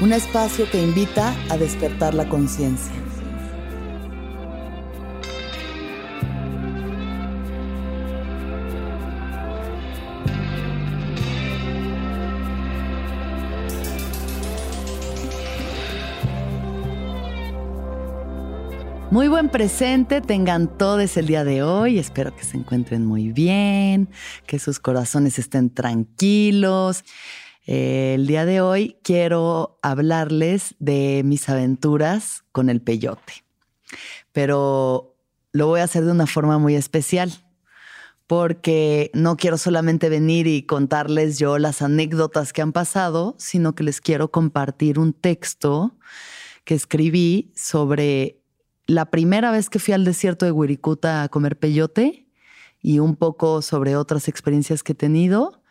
un espacio que invita a despertar la conciencia. Muy buen presente tengan todos el día de hoy. Espero que se encuentren muy bien, que sus corazones estén tranquilos el día de hoy quiero hablarles de mis aventuras con el peyote, pero lo voy a hacer de una forma muy especial porque no quiero solamente venir y contarles yo las anécdotas que han pasado, sino que les quiero compartir un texto que escribí sobre la primera vez que fui al desierto de Wirikuta a comer peyote y un poco sobre otras experiencias que he tenido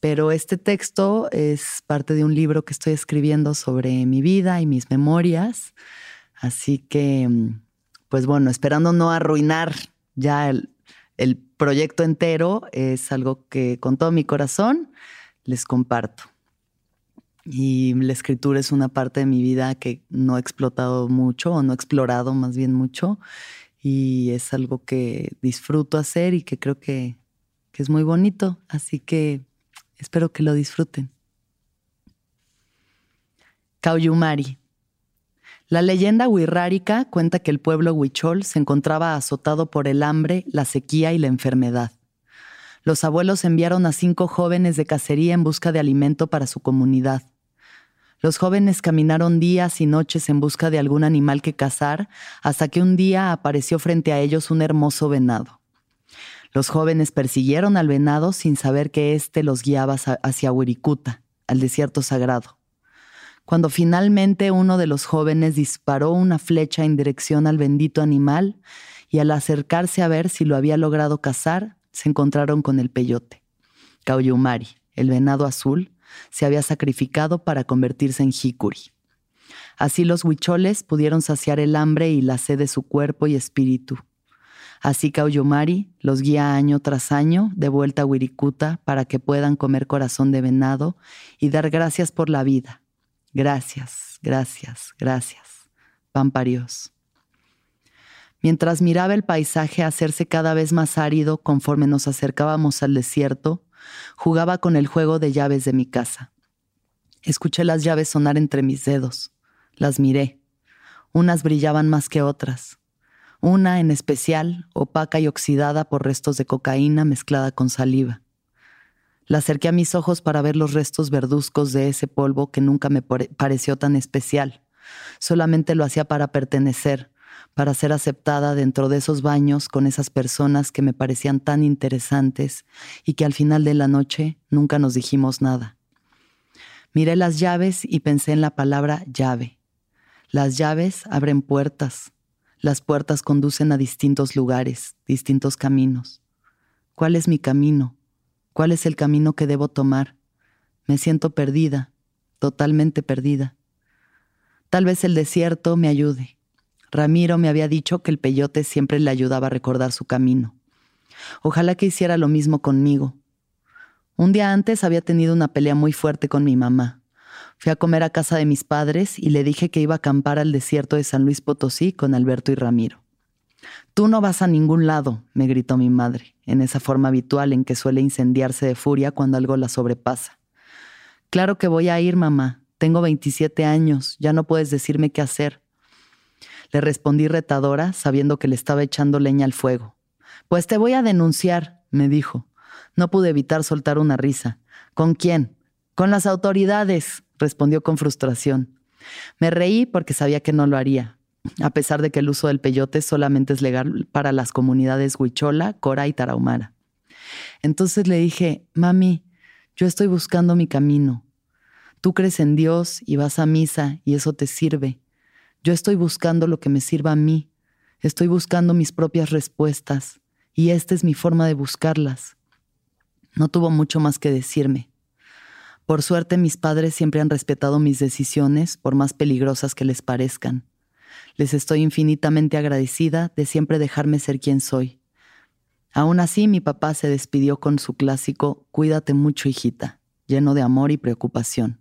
pero este texto es parte de un libro que estoy escribiendo sobre mi vida y mis memorias. Así que, pues bueno, esperando no arruinar ya el, proyecto entero, es algo que con todo mi corazón les comparto. Y la escritura es una parte de mi vida que no he explotado mucho o no he explorado más bien mucho. Y es algo que disfruto hacer y que creo que, que es muy bonito. Así que Espero que lo disfruten. Cauyumari. La leyenda wixárika cuenta que el pueblo huichol se encontraba azotado por el hambre, la sequía y la enfermedad. Los abuelos enviaron a cinco jóvenes de cacería en busca de alimento para su comunidad. Los jóvenes caminaron días y noches en busca de algún animal que cazar, hasta que un día apareció frente a ellos un hermoso venado. Los jóvenes persiguieron al venado sin saber que éste los guiaba hacia Wirikuta, al desierto sagrado. Cuando finalmente uno de los jóvenes disparó una flecha en dirección al bendito animal y al acercarse a ver si lo había logrado cazar, se encontraron con el peyote. Kauyumari, el venado azul, se había sacrificado para convertirse en Hikuri. Así los huicholes pudieron saciar el hambre y la sed de su cuerpo y espíritu, Así Cauyumari los guía año tras año de vuelta a Wirikuta para que puedan comer corazón de venado y dar gracias por la vida. Gracias, gracias, gracias. Pamparios. Mientras miraba el paisaje hacerse cada vez más árido conforme nos acercábamos al desierto, jugaba con el juego de llaves de mi casa. Escuché las llaves sonar entre mis dedos. Las miré. Unas brillaban más que otras una en especial opaca y oxidada por restos de cocaína mezclada con saliva. La acerqué a mis ojos para ver los restos verduzcos de ese polvo que nunca me pareció tan especial. Solamente lo hacía para pertenecer, para ser aceptada dentro de esos baños con esas personas que me parecían tan interesantes y que al final de la noche nunca nos dijimos nada. Miré las llaves y pensé en la palabra llave. Las llaves abren puertas, las puertas conducen a distintos lugares, distintos caminos. ¿Cuál es mi camino? ¿Cuál es el camino que debo tomar? Me siento perdida, totalmente perdida. Tal vez el desierto me ayude. Ramiro me había dicho que el peyote siempre le ayudaba a recordar su camino. Ojalá que hiciera lo mismo conmigo. Un día antes había tenido una pelea muy fuerte con mi mamá. Fui a comer a casa de mis padres y le dije que iba a acampar al desierto de San Luis Potosí con Alberto y Ramiro. Tú no vas a ningún lado, me gritó mi madre, en esa forma habitual en que suele incendiarse de furia cuando algo la sobrepasa. Claro que voy a ir, mamá. Tengo 27 años, ya no puedes decirme qué hacer. Le respondí retadora, sabiendo que le estaba echando leña al fuego. Pues te voy a denunciar, me dijo. No pude evitar soltar una risa. ¿Con quién? Con las autoridades, respondió con frustración. Me reí porque sabía que no lo haría, a pesar de que el uso del peyote solamente es legal para las comunidades Huichola, Cora y Tarahumara. Entonces le dije, mami, yo estoy buscando mi camino. Tú crees en Dios y vas a misa y eso te sirve. Yo estoy buscando lo que me sirva a mí. Estoy buscando mis propias respuestas y esta es mi forma de buscarlas. No tuvo mucho más que decirme. Por suerte mis padres siempre han respetado mis decisiones, por más peligrosas que les parezcan. Les estoy infinitamente agradecida de siempre dejarme ser quien soy. Aún así, mi papá se despidió con su clásico Cuídate mucho, hijita, lleno de amor y preocupación.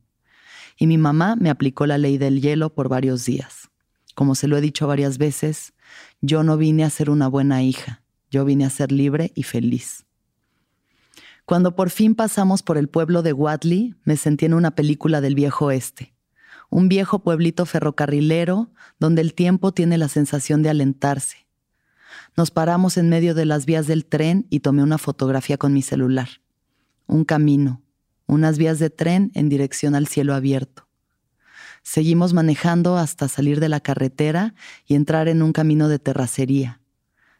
Y mi mamá me aplicó la ley del hielo por varios días. Como se lo he dicho varias veces, yo no vine a ser una buena hija, yo vine a ser libre y feliz. Cuando por fin pasamos por el pueblo de Wadley, me sentí en una película del viejo oeste. Un viejo pueblito ferrocarrilero donde el tiempo tiene la sensación de alentarse. Nos paramos en medio de las vías del tren y tomé una fotografía con mi celular. Un camino, unas vías de tren en dirección al cielo abierto. Seguimos manejando hasta salir de la carretera y entrar en un camino de terracería.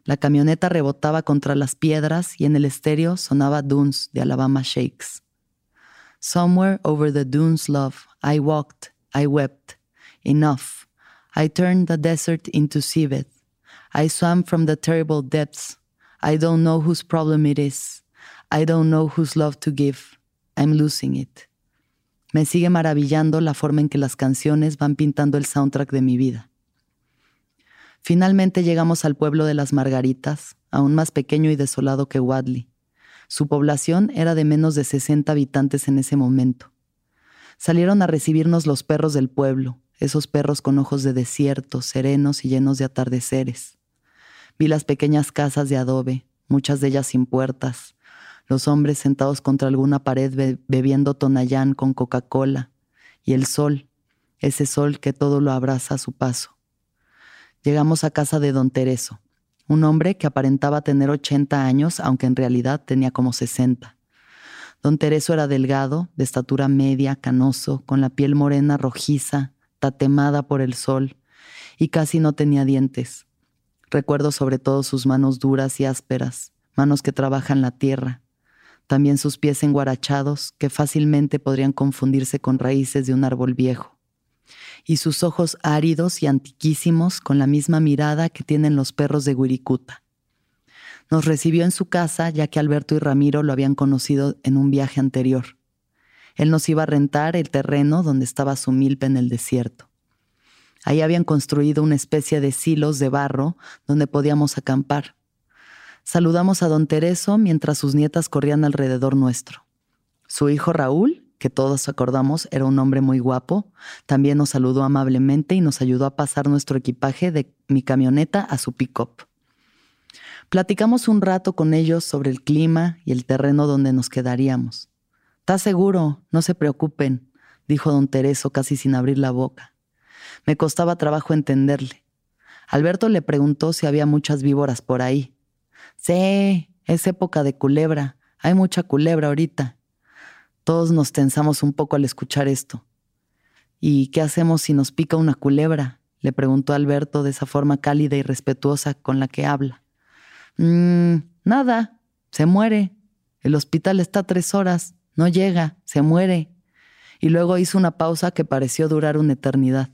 La camioneta rebotaba contra las piedras y en el estéreo sonaba Dunes de Alabama Shakes. Somewhere over the dunes, love, I walked, I wept. Enough. I turned the desert into seabed. I swam from the terrible depths. I don't know whose problem it is. I don't know whose love to give. I'm losing it. Me sigue maravillando la forma en que las canciones van pintando el soundtrack de mi vida. Finalmente llegamos al pueblo de las Margaritas, aún más pequeño y desolado que Wadley. Su población era de menos de 60 habitantes en ese momento. Salieron a recibirnos los perros del pueblo, esos perros con ojos de desierto, serenos y llenos de atardeceres. Vi las pequeñas casas de adobe, muchas de ellas sin puertas, los hombres sentados contra alguna pared bebiendo tonayán con Coca-Cola, y el sol, ese sol que todo lo abraza a su paso. Llegamos a casa de don Tereso, un hombre que aparentaba tener 80 años, aunque en realidad tenía como 60. Don Tereso era delgado, de estatura media, canoso, con la piel morena rojiza, tatemada por el sol, y casi no tenía dientes. Recuerdo sobre todo sus manos duras y ásperas, manos que trabajan la tierra, también sus pies enguarachados, que fácilmente podrían confundirse con raíces de un árbol viejo y sus ojos áridos y antiquísimos con la misma mirada que tienen los perros de Wirikuta. Nos recibió en su casa ya que Alberto y Ramiro lo habían conocido en un viaje anterior. Él nos iba a rentar el terreno donde estaba su milpa en el desierto. Ahí habían construido una especie de silos de barro donde podíamos acampar. Saludamos a don Tereso mientras sus nietas corrían alrededor nuestro. Su hijo Raúl que todos acordamos era un hombre muy guapo, también nos saludó amablemente y nos ayudó a pasar nuestro equipaje de mi camioneta a su pick-up. Platicamos un rato con ellos sobre el clima y el terreno donde nos quedaríamos. ¿Estás seguro? No se preocupen, dijo don Tereso casi sin abrir la boca. Me costaba trabajo entenderle. Alberto le preguntó si había muchas víboras por ahí. Sí, es época de culebra. Hay mucha culebra ahorita. Todos nos tensamos un poco al escuchar esto. ¿Y qué hacemos si nos pica una culebra? le preguntó Alberto de esa forma cálida y respetuosa con la que habla. Mmm, nada, se muere. El hospital está tres horas, no llega, se muere. Y luego hizo una pausa que pareció durar una eternidad.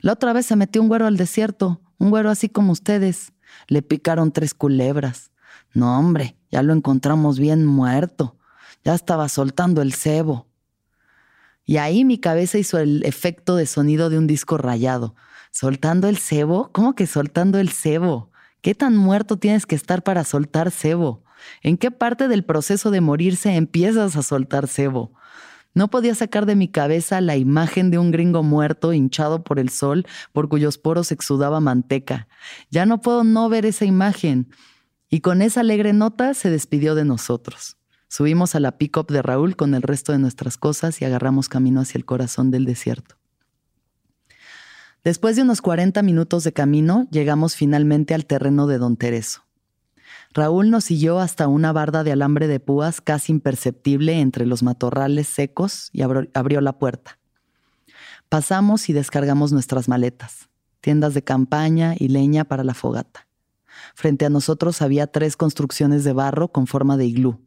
La otra vez se metió un güero al desierto, un güero así como ustedes. Le picaron tres culebras. No, hombre, ya lo encontramos bien muerto. Ya estaba soltando el cebo. Y ahí mi cabeza hizo el efecto de sonido de un disco rayado. ¿Soltando el cebo? ¿Cómo que soltando el cebo? ¿Qué tan muerto tienes que estar para soltar cebo? ¿En qué parte del proceso de morirse empiezas a soltar cebo? No podía sacar de mi cabeza la imagen de un gringo muerto hinchado por el sol, por cuyos poros exudaba manteca. Ya no puedo no ver esa imagen. Y con esa alegre nota se despidió de nosotros. Subimos a la pick-up de Raúl con el resto de nuestras cosas y agarramos camino hacia el corazón del desierto. Después de unos 40 minutos de camino, llegamos finalmente al terreno de Don Tereso. Raúl nos siguió hasta una barda de alambre de púas casi imperceptible entre los matorrales secos y abrió la puerta. Pasamos y descargamos nuestras maletas, tiendas de campaña y leña para la fogata. Frente a nosotros había tres construcciones de barro con forma de iglú.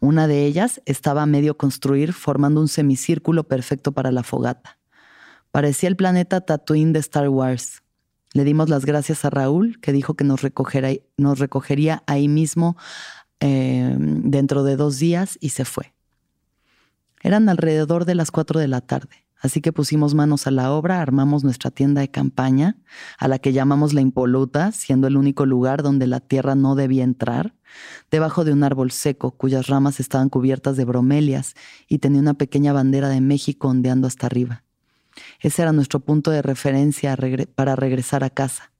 Una de ellas estaba a medio construir, formando un semicírculo perfecto para la fogata. Parecía el planeta Tatooine de Star Wars, le dimos las gracias a Raúl, que dijo que nos, recogería ahí mismo eh, dentro de dos días y se fue. Eran alrededor de las cuatro de la tarde, así que pusimos manos a la obra, armamos nuestra tienda de campaña, a la que llamamos la impoluta, siendo el único lugar donde la tierra no debía entrar, debajo de un árbol seco cuyas ramas estaban cubiertas de bromelias y tenía una pequeña bandera de México ondeando hasta arriba. Ese era nuestro punto de referencia para regresar a casa.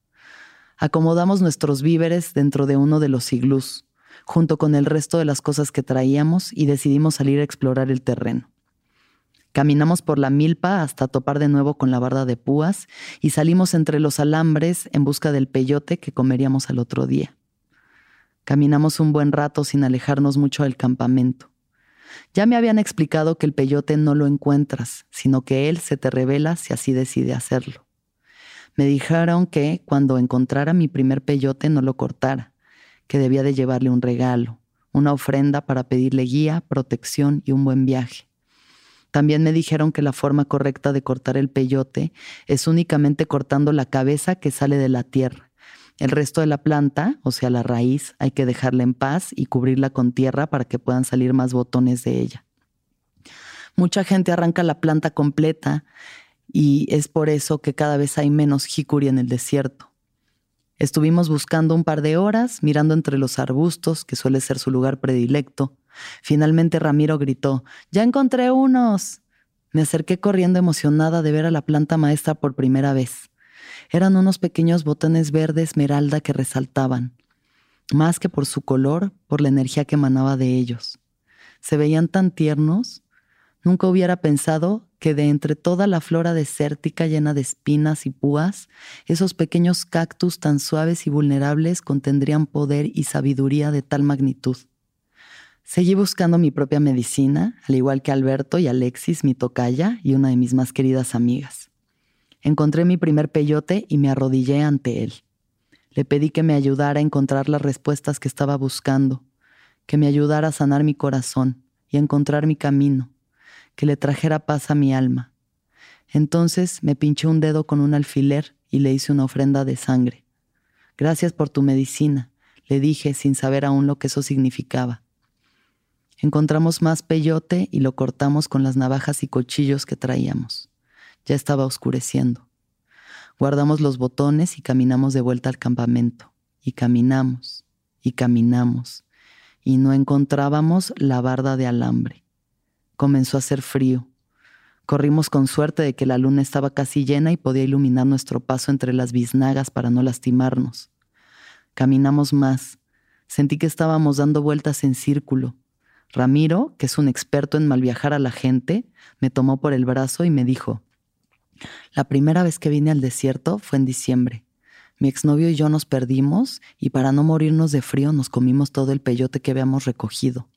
Acomodamos nuestros víveres dentro de uno de los iglús, junto con el resto de las cosas que traíamos, y decidimos salir a explorar el terreno. Caminamos por la milpa hasta topar de nuevo con la barda de púas y salimos entre los alambres en busca del peyote que comeríamos al otro día. Caminamos un buen rato sin alejarnos mucho del campamento. Ya me habían explicado que el peyote no lo encuentras, sino que él se te revela si así decide hacerlo. Me dijeron que cuando encontrara mi primer peyote no lo cortara, que debía de llevarle un regalo, una ofrenda para pedirle guía, protección y un buen viaje. También me dijeron que la forma correcta de cortar el peyote es únicamente cortando la cabeza que sale de la tierra el resto de la planta, o sea, la raíz, hay que dejarla en paz y cubrirla con tierra para que puedan salir más botones de ella. Mucha gente arranca la planta completa y es por eso que cada vez hay menos jicuri en el desierto. Estuvimos buscando un par de horas, mirando entre los arbustos, que suele ser su lugar predilecto. Finalmente Ramiro gritó, ¡Ya encontré unos! Me acerqué corriendo emocionada de ver a la planta maestra por primera vez. Eran unos pequeños botones verde esmeralda que resaltaban, más que por su color, por la energía que emanaba de ellos. Se veían tan tiernos. Nunca hubiera pensado que de entre toda la flora desértica llena de espinas y púas, esos pequeños cactus tan suaves y vulnerables contendrían poder y sabiduría de tal magnitud. Seguí buscando mi propia medicina, al igual que Alberto y Alexis, mi tocaya y una de mis más queridas amigas. Encontré mi primer peyote y me arrodillé ante él. Le pedí que me ayudara a encontrar las respuestas que estaba buscando, que me ayudara a sanar mi corazón y a encontrar mi camino, que le trajera paz a mi alma. Entonces me pinché un dedo con un alfiler y le hice una ofrenda de sangre. Gracias por tu medicina, le dije sin saber aún lo que eso significaba. Encontramos más peyote y lo cortamos con las navajas y cuchillos que traíamos. Ya estaba oscureciendo. Guardamos los botones y caminamos de vuelta al campamento. Y caminamos, y caminamos, y no encontrábamos la barda de alambre. Comenzó a hacer frío. Corrimos con suerte de que la luna estaba casi llena y podía iluminar nuestro paso entre las biznagas para no lastimarnos. Caminamos más. Sentí que estábamos dando vueltas en círculo. Ramiro, que es un experto en malviajar a la gente, me tomó por el brazo y me dijo, la primera vez que vine al desierto fue en diciembre. Mi exnovio y yo nos perdimos y para no morirnos de frío nos comimos todo el peyote que habíamos recogido.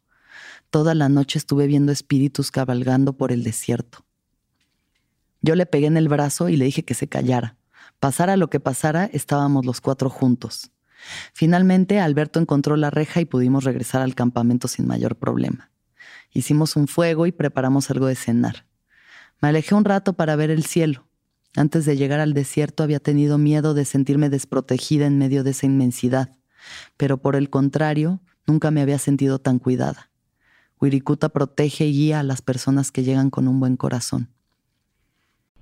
Toda la noche estuve viendo espíritus cabalgando por el desierto. Yo le pegué en el brazo y le dije que se callara. Pasara lo que pasara, estábamos los cuatro juntos. Finalmente, Alberto encontró la reja y pudimos regresar al campamento sin mayor problema. Hicimos un fuego y preparamos algo de cenar. Me alejé un rato para ver el cielo. Antes de llegar al desierto había tenido miedo de sentirme desprotegida en medio de esa inmensidad, pero por el contrario, nunca me había sentido tan cuidada. Wirikuta protege y guía a las personas que llegan con un buen corazón.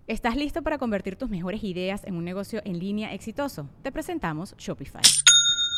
¿Estás listo para convertir tus mejores ideas en un negocio en línea exitoso? Te presentamos Shopify.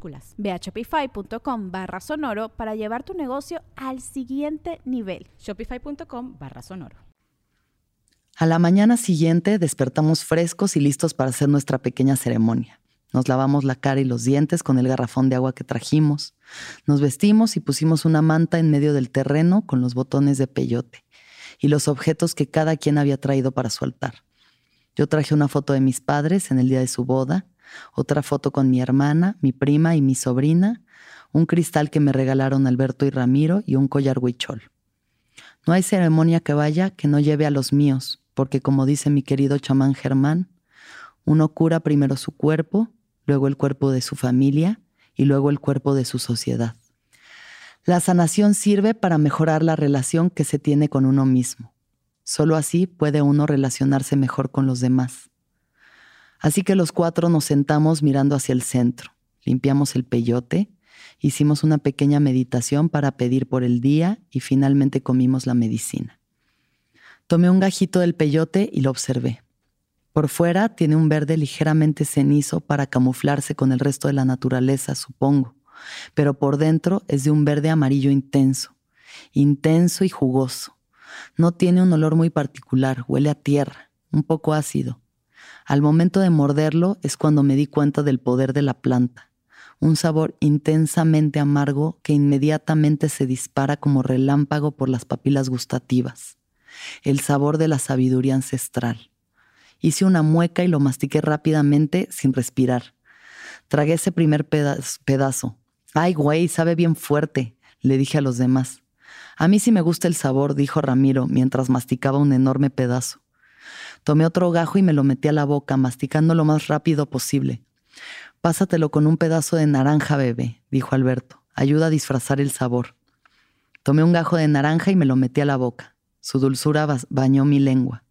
minúsculas. Ve a shopify.com barra sonoro para llevar tu negocio al siguiente nivel. Shopify.com barra sonoro. A la mañana siguiente despertamos frescos y listos para hacer nuestra pequeña ceremonia. Nos lavamos la cara y los dientes con el garrafón de agua que trajimos. Nos vestimos y pusimos una manta en medio del terreno con los botones de peyote y los objetos que cada quien había traído para su altar. Yo traje una foto de mis padres en el día de su boda, otra foto con mi hermana, mi prima y mi sobrina, un cristal que me regalaron Alberto y Ramiro y un collar huichol. No hay ceremonia que vaya que no lleve a los míos, porque como dice mi querido chamán Germán, uno cura primero su cuerpo, luego el cuerpo de su familia y luego el cuerpo de su sociedad. La sanación sirve para mejorar la relación que se tiene con uno mismo. Solo así puede uno relacionarse mejor con los demás. Así que los cuatro nos sentamos mirando hacia el centro, limpiamos el peyote, hicimos una pequeña meditación para pedir por el día y finalmente comimos la medicina. Tomé un gajito del peyote y lo observé. Por fuera tiene un verde ligeramente cenizo para camuflarse con el resto de la naturaleza, supongo, pero por dentro es de un verde amarillo intenso, intenso y jugoso. No tiene un olor muy particular, huele a tierra, un poco ácido. Al momento de morderlo es cuando me di cuenta del poder de la planta, un sabor intensamente amargo que inmediatamente se dispara como relámpago por las papilas gustativas, el sabor de la sabiduría ancestral. Hice una mueca y lo mastiqué rápidamente sin respirar. Tragué ese primer pedazo. Ay, güey, sabe bien fuerte, le dije a los demás. A mí sí me gusta el sabor, dijo Ramiro mientras masticaba un enorme pedazo. Tomé otro gajo y me lo metí a la boca, masticando lo más rápido posible. Pásatelo con un pedazo de naranja, bebé, dijo Alberto. Ayuda a disfrazar el sabor. Tomé un gajo de naranja y me lo metí a la boca. Su dulzura bañó mi lengua.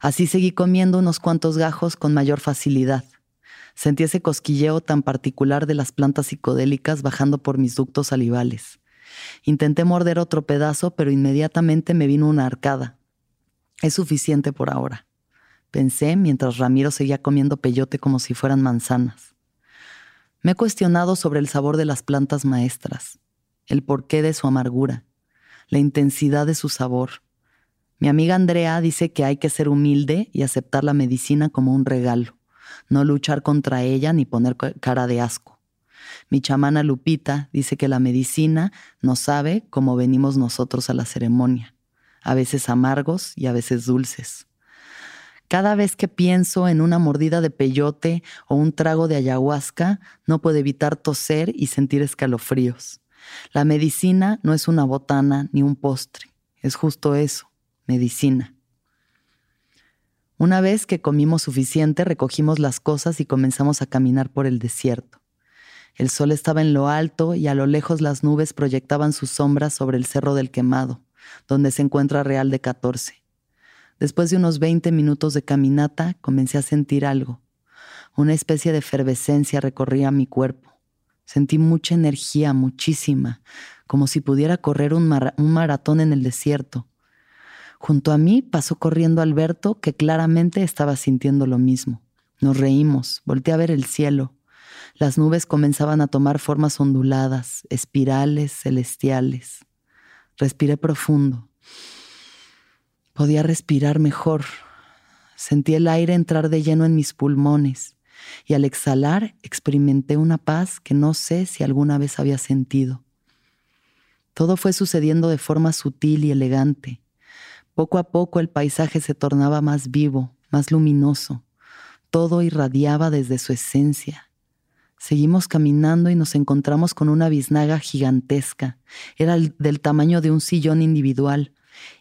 Así seguí comiendo unos cuantos gajos con mayor facilidad. Sentí ese cosquilleo tan particular de las plantas psicodélicas bajando por mis ductos salivales. Intenté morder otro pedazo, pero inmediatamente me vino una arcada. Es suficiente por ahora pensé mientras Ramiro seguía comiendo peyote como si fueran manzanas. Me he cuestionado sobre el sabor de las plantas maestras, el porqué de su amargura, la intensidad de su sabor. Mi amiga Andrea dice que hay que ser humilde y aceptar la medicina como un regalo, no luchar contra ella ni poner cara de asco. Mi chamana Lupita dice que la medicina no sabe cómo venimos nosotros a la ceremonia, a veces amargos y a veces dulces. Cada vez que pienso en una mordida de peyote o un trago de ayahuasca, no puedo evitar toser y sentir escalofríos. La medicina no es una botana ni un postre, es justo eso, medicina. Una vez que comimos suficiente, recogimos las cosas y comenzamos a caminar por el desierto. El sol estaba en lo alto y a lo lejos las nubes proyectaban sus sombras sobre el cerro del quemado, donde se encuentra Real de 14. Después de unos 20 minutos de caminata, comencé a sentir algo. Una especie de efervescencia recorría mi cuerpo. Sentí mucha energía, muchísima, como si pudiera correr un, un maratón en el desierto. Junto a mí pasó corriendo Alberto, que claramente estaba sintiendo lo mismo. Nos reímos, volteé a ver el cielo. Las nubes comenzaban a tomar formas onduladas, espirales celestiales. Respiré profundo. Podía respirar mejor. Sentí el aire entrar de lleno en mis pulmones y al exhalar experimenté una paz que no sé si alguna vez había sentido. Todo fue sucediendo de forma sutil y elegante. Poco a poco el paisaje se tornaba más vivo, más luminoso. Todo irradiaba desde su esencia. Seguimos caminando y nos encontramos con una biznaga gigantesca. Era del tamaño de un sillón individual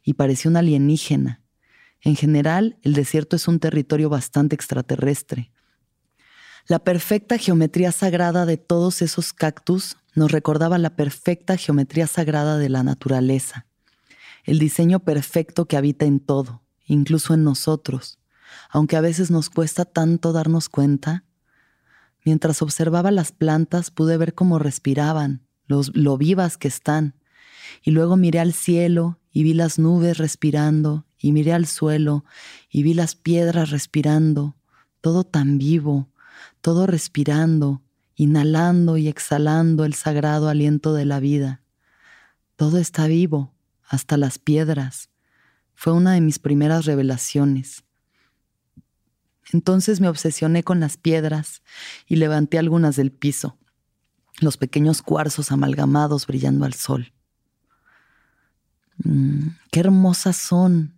y parecía un alienígena. En general, el desierto es un territorio bastante extraterrestre. La perfecta geometría sagrada de todos esos cactus nos recordaba la perfecta geometría sagrada de la naturaleza, el diseño perfecto que habita en todo, incluso en nosotros, aunque a veces nos cuesta tanto darnos cuenta Mientras observaba las plantas pude ver cómo respiraban, los, lo vivas que están. Y luego miré al cielo y vi las nubes respirando, y miré al suelo y vi las piedras respirando, todo tan vivo, todo respirando, inhalando y exhalando el sagrado aliento de la vida. Todo está vivo, hasta las piedras. Fue una de mis primeras revelaciones. Entonces me obsesioné con las piedras y levanté algunas del piso, los pequeños cuarzos amalgamados brillando al sol. Mm, qué hermosas son.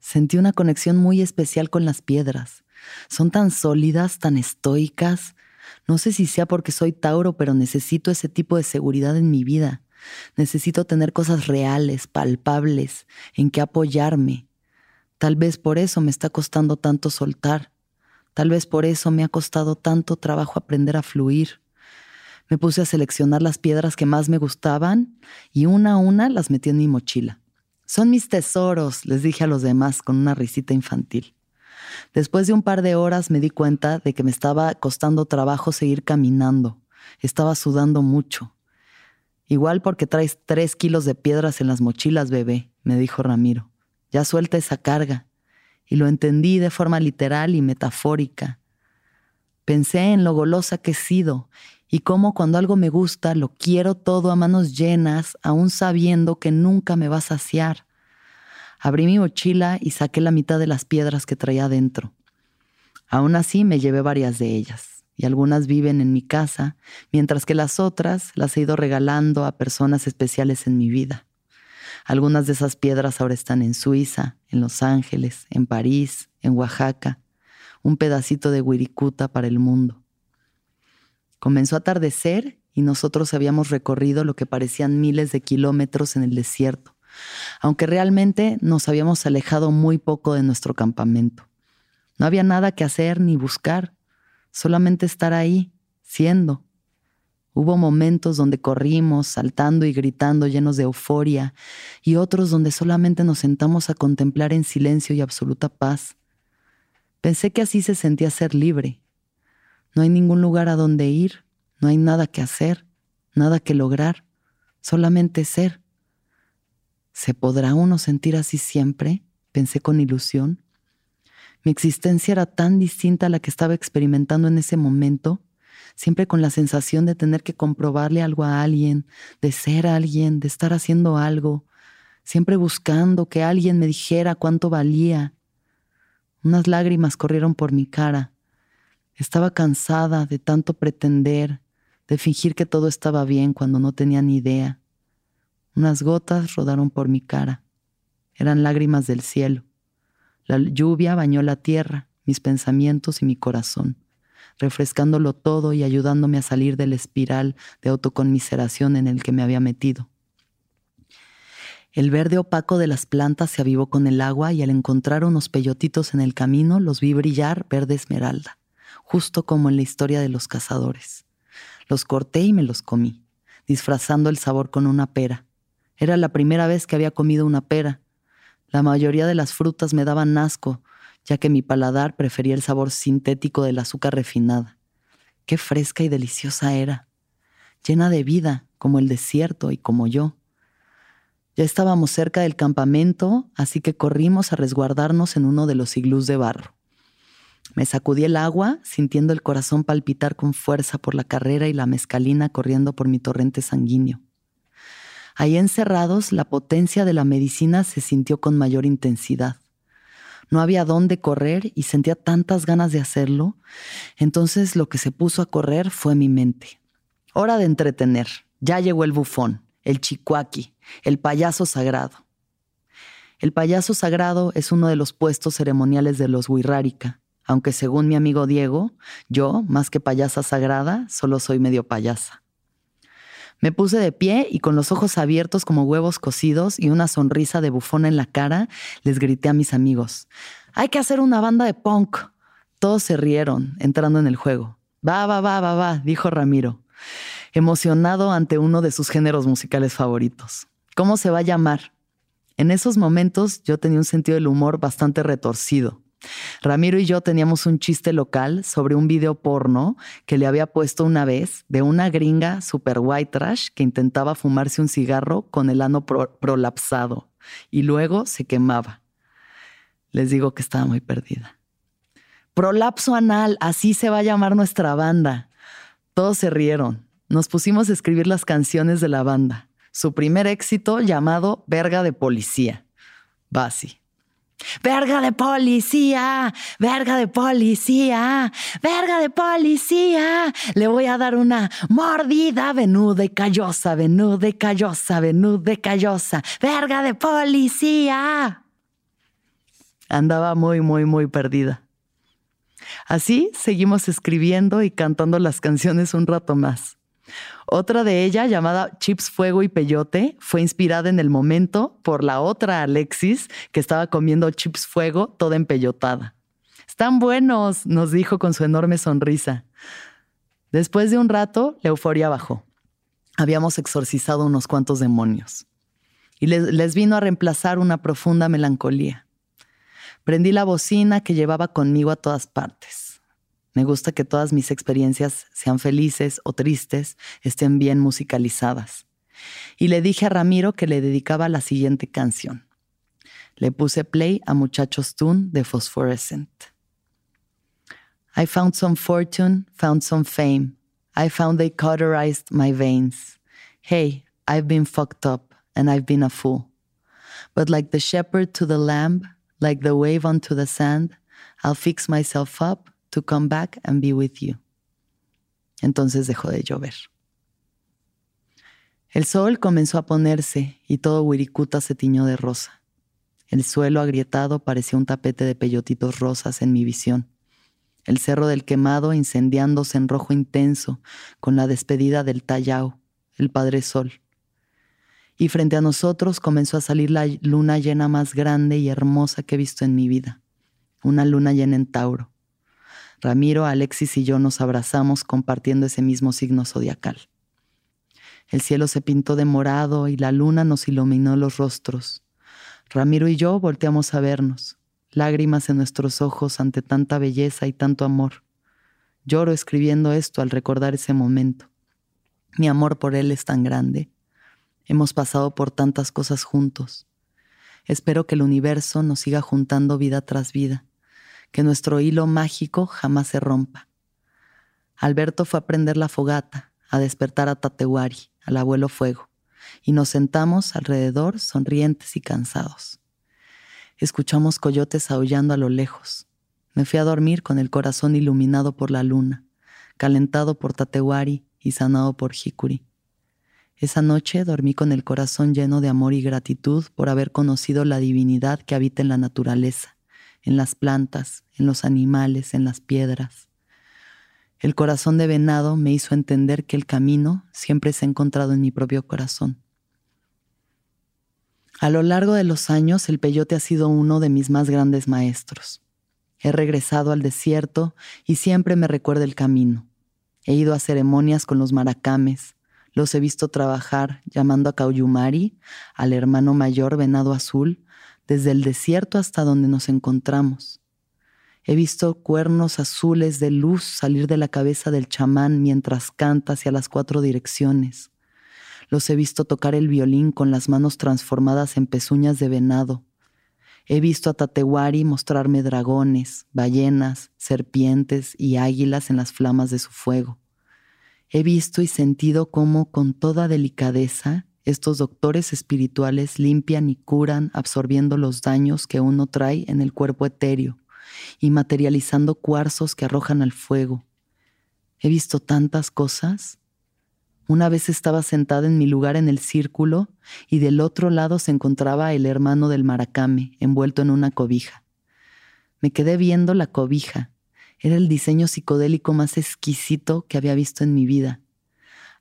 Sentí una conexión muy especial con las piedras. Son tan sólidas, tan estoicas. No sé si sea porque soy Tauro, pero necesito ese tipo de seguridad en mi vida. Necesito tener cosas reales, palpables, en que apoyarme. Tal vez por eso me está costando tanto soltar. Tal vez por eso me ha costado tanto trabajo aprender a fluir. Me puse a seleccionar las piedras que más me gustaban y una a una las metí en mi mochila. Son mis tesoros, les dije a los demás con una risita infantil. Después de un par de horas me di cuenta de que me estaba costando trabajo seguir caminando. Estaba sudando mucho. Igual porque traes tres kilos de piedras en las mochilas, bebé, me dijo Ramiro. Ya suelta esa carga y lo entendí de forma literal y metafórica. Pensé en lo golosa que he sido y cómo cuando algo me gusta lo quiero todo a manos llenas, aún sabiendo que nunca me va a saciar. Abrí mi mochila y saqué la mitad de las piedras que traía dentro. Aún así me llevé varias de ellas, y algunas viven en mi casa, mientras que las otras las he ido regalando a personas especiales en mi vida. Algunas de esas piedras ahora están en Suiza, en Los Ángeles, en París, en Oaxaca, un pedacito de Wirikuta para el mundo. Comenzó a atardecer y nosotros habíamos recorrido lo que parecían miles de kilómetros en el desierto, aunque realmente nos habíamos alejado muy poco de nuestro campamento. No había nada que hacer ni buscar, solamente estar ahí, siendo, Hubo momentos donde corrimos, saltando y gritando llenos de euforia, y otros donde solamente nos sentamos a contemplar en silencio y absoluta paz. Pensé que así se sentía ser libre. No hay ningún lugar a donde ir, no hay nada que hacer, nada que lograr, solamente ser. ¿Se podrá uno sentir así siempre? Pensé con ilusión. Mi existencia era tan distinta a la que estaba experimentando en ese momento siempre con la sensación de tener que comprobarle algo a alguien, de ser alguien, de estar haciendo algo, siempre buscando que alguien me dijera cuánto valía. Unas lágrimas corrieron por mi cara. Estaba cansada de tanto pretender, de fingir que todo estaba bien cuando no tenía ni idea. Unas gotas rodaron por mi cara. Eran lágrimas del cielo. La lluvia bañó la tierra, mis pensamientos y mi corazón refrescándolo todo y ayudándome a salir del espiral de autoconmiseración en el que me había metido. El verde opaco de las plantas se avivó con el agua y al encontrar unos peyotitos en el camino los vi brillar verde esmeralda, justo como en la historia de los cazadores. Los corté y me los comí, disfrazando el sabor con una pera. Era la primera vez que había comido una pera. La mayoría de las frutas me daban asco, ya que mi paladar prefería el sabor sintético del azúcar refinada. Qué fresca y deliciosa era, llena de vida, como el desierto y como yo. Ya estábamos cerca del campamento, así que corrimos a resguardarnos en uno de los iglús de barro. Me sacudí el agua, sintiendo el corazón palpitar con fuerza por la carrera y la mezcalina corriendo por mi torrente sanguíneo. Ahí encerrados, la potencia de la medicina se sintió con mayor intensidad. No había dónde correr y sentía tantas ganas de hacerlo. Entonces lo que se puso a correr fue mi mente. Hora de entretener. Ya llegó el bufón, el chicuaki, el payaso sagrado. El payaso sagrado es uno de los puestos ceremoniales de los Wirrárica, aunque según mi amigo Diego, yo, más que payasa sagrada, solo soy medio payasa. Me puse de pie y con los ojos abiertos como huevos cocidos y una sonrisa de bufón en la cara, les grité a mis amigos, hay que hacer una banda de punk. Todos se rieron, entrando en el juego. Va, va, va, va, va, dijo Ramiro, emocionado ante uno de sus géneros musicales favoritos. ¿Cómo se va a llamar? En esos momentos yo tenía un sentido del humor bastante retorcido. Ramiro y yo teníamos un chiste local sobre un video porno que le había puesto una vez de una gringa super white trash que intentaba fumarse un cigarro con el ano prolapsado y luego se quemaba. Les digo que estaba muy perdida. Prolapso anal, así se va a llamar nuestra banda. Todos se rieron. Nos pusimos a escribir las canciones de la banda. Su primer éxito llamado Verga de Policía. Basi. Verga de policía, verga de policía, verga de policía. Le voy a dar una mordida venuda y callosa, venuda y callosa, venuda y callosa. Verga de policía. Andaba muy, muy, muy perdida. Así seguimos escribiendo y cantando las canciones un rato más. Otra de ella, llamada Chips Fuego y Peyote, fue inspirada en el momento por la otra Alexis, que estaba comiendo chips fuego toda empellotada. Están buenos, nos dijo con su enorme sonrisa. Después de un rato, la euforia bajó. Habíamos exorcizado unos cuantos demonios. Y les vino a reemplazar una profunda melancolía. Prendí la bocina que llevaba conmigo a todas partes. Me gusta que todas mis experiencias, sean felices o tristes, estén bien musicalizadas. Y le dije a Ramiro que le dedicaba la siguiente canción. Le puse play a Muchachos Tune de Phosphorescent. I found some fortune, found some fame. I found they cauterized my veins. Hey, I've been fucked up and I've been a fool. But like the shepherd to the lamb, like the wave onto the sand, I'll fix myself up to come back and be with you. Entonces dejó de llover. El sol comenzó a ponerse y todo Wirikuta se tiñó de rosa. El suelo agrietado parecía un tapete de peyotitos rosas en mi visión. El cerro del quemado incendiándose en rojo intenso con la despedida del Tallao, el Padre Sol. Y frente a nosotros comenzó a salir la luna llena más grande y hermosa que he visto en mi vida. Una luna llena en Tauro. Ramiro, Alexis y yo nos abrazamos compartiendo ese mismo signo zodiacal. El cielo se pintó de morado y la luna nos iluminó los rostros. Ramiro y yo volteamos a vernos, lágrimas en nuestros ojos ante tanta belleza y tanto amor. Lloro escribiendo esto al recordar ese momento. Mi amor por él es tan grande. Hemos pasado por tantas cosas juntos. Espero que el universo nos siga juntando vida tras vida que nuestro hilo mágico jamás se rompa. Alberto fue a prender la fogata, a despertar a Tatewari, al abuelo fuego, y nos sentamos alrededor sonrientes y cansados. Escuchamos coyotes aullando a lo lejos. Me fui a dormir con el corazón iluminado por la luna, calentado por Tatewari y sanado por Hikuri. Esa noche dormí con el corazón lleno de amor y gratitud por haber conocido la divinidad que habita en la naturaleza en las plantas, en los animales, en las piedras. El corazón de venado me hizo entender que el camino siempre se ha encontrado en mi propio corazón. A lo largo de los años, el peyote ha sido uno de mis más grandes maestros. He regresado al desierto y siempre me recuerda el camino. He ido a ceremonias con los maracames, los he visto trabajar llamando a Cauyumari, al hermano mayor venado azul, desde el desierto hasta donde nos encontramos. He visto cuernos azules de luz salir de la cabeza del chamán mientras canta hacia las cuatro direcciones. Los he visto tocar el violín con las manos transformadas en pezuñas de venado. He visto a Tatewari mostrarme dragones, ballenas, serpientes y águilas en las flamas de su fuego. He visto y sentido cómo con toda delicadeza estos doctores espirituales limpian y curan absorbiendo los daños que uno trae en el cuerpo etéreo y materializando cuarzos que arrojan al fuego. He visto tantas cosas. Una vez estaba sentada en mi lugar en el círculo y del otro lado se encontraba el hermano del maracame envuelto en una cobija. Me quedé viendo la cobija Era el diseño psicodélico más exquisito que había visto en mi vida.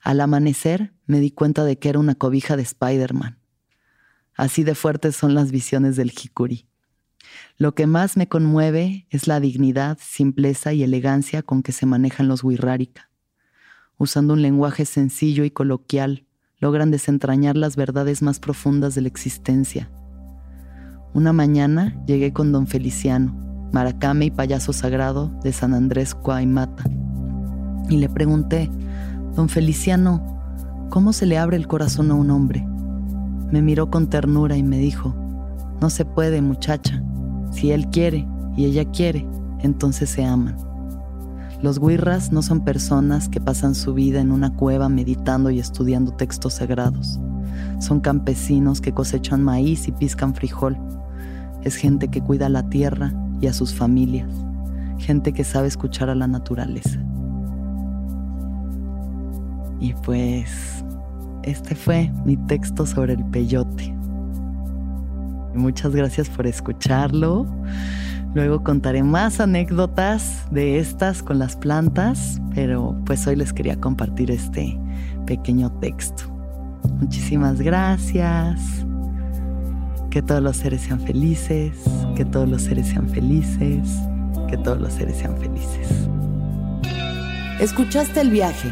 Al amanecer me di cuenta de que era una cobija de Spider-Man. Así de fuertes son las visiones del Hikuri. Lo que más me conmueve es la dignidad, simpleza y elegancia con que se manejan los Wirrárika. Usando un lenguaje sencillo y coloquial, logran desentrañar las verdades más profundas de la existencia. Una mañana llegué con don Feliciano, maracame y payaso sagrado de San Andrés Coaimata, y le pregunté, don Feliciano, ¿cómo se le abre el corazón a un hombre? Me miró con ternura y me dijo, no se puede, muchacha. Si él quiere y ella quiere, entonces se aman. Los guirras no son personas que pasan su vida en una cueva meditando y estudiando textos sagrados. Son campesinos que cosechan maíz y piscan frijol. Es gente que cuida la tierra y a sus familias. Gente que sabe escuchar a la naturaleza. Y pues este fue mi texto sobre el peyote. Muchas gracias por escucharlo. Luego contaré más anécdotas de estas con las plantas, pero pues hoy les quería compartir este pequeño texto. Muchísimas gracias. Que todos los seres sean felices, que todos los seres sean felices, que todos los seres sean felices. ¿Escuchaste el viaje?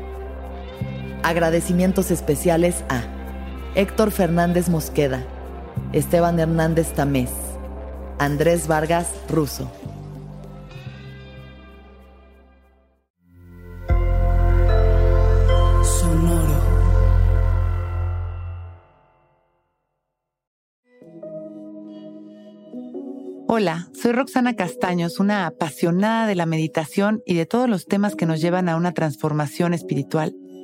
Agradecimientos especiales a Héctor Fernández Mosqueda, Esteban Hernández Tamés, Andrés Vargas Russo. Sonoro. Hola, soy Roxana Castaños, una apasionada de la meditación y de todos los temas que nos llevan a una transformación espiritual,